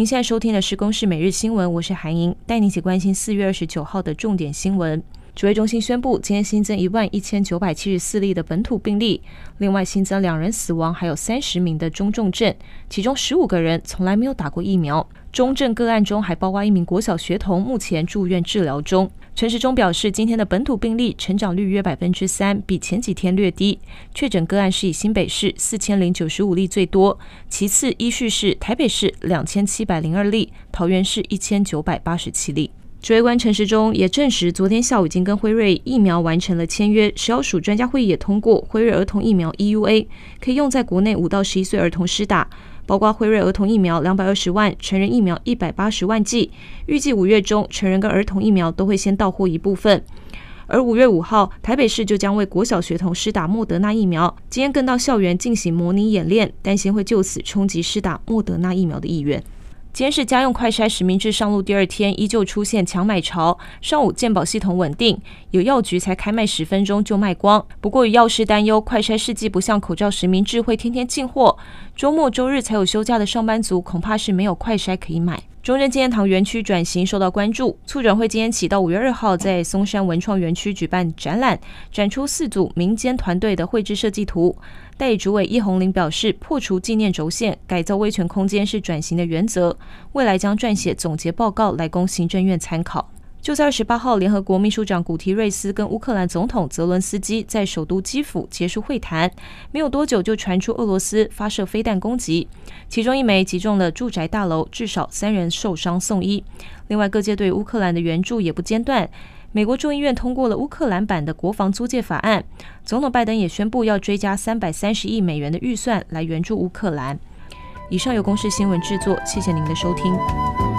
您现在收听的是《公视每日新闻》，我是韩莹，带您一起关心四月二十九号的重点新闻。指挥中心宣布，今天新增一万一千九百七十四例的本土病例，另外新增两人死亡，还有三十名的中重症，其中十五个人从来没有打过疫苗。中症个案中还包括一名国小学童，目前住院治疗中。陈时中表示，今天的本土病例成长率约百分之三，比前几天略低。确诊个案是以新北市四千零九十五例最多，其次依序是台北市两千七百零二例，桃园市一千九百八十七例。指挥官陈时中也证实，昨天下午已经跟辉瑞疫苗完成了签约。食药署专家会议也通过辉瑞儿童疫苗 EUA，可以用在国内五到十一岁儿童施打，包括辉瑞儿童疫苗两百二十万，成人疫苗一百八十万剂。预计五月中，成人跟儿童疫苗都会先到货一部分。而五月五号，台北市就将为国小学童施打莫德纳疫苗。今天更到校园进行模拟演练，担心会就此冲击施打莫德纳疫苗的意愿。今天是家用快筛实名制上路第二天，依旧出现抢买潮。上午健保系统稳定，有药局才开卖十分钟就卖光。不过，有药师担忧快筛试剂不像口罩实名制会天天进货，周末周日才有休假的上班族恐怕是没有快筛可以买。中正纪念堂园区转型受到关注，促转会今天起到五月二号在松山文创园区举办展览，展出四组民间团队的绘制设计图。代理主委叶红林表示，破除纪念轴线，改造威权空间是转型的原则，未来将撰写总结报告来供行政院参考。就在二十八号，联合国秘书长古提瑞斯跟乌克兰总统泽伦斯基在首都基辅结束会谈，没有多久就传出俄罗斯发射飞弹攻击，其中一枚击中了住宅大楼，至少三人受伤送医。另外，各界对乌克兰的援助也不间断。美国众议院通过了乌克兰版的国防租借法案，总统拜登也宣布要追加三百三十亿美元的预算来援助乌克兰。以上由公视新闻制作，谢谢您的收听。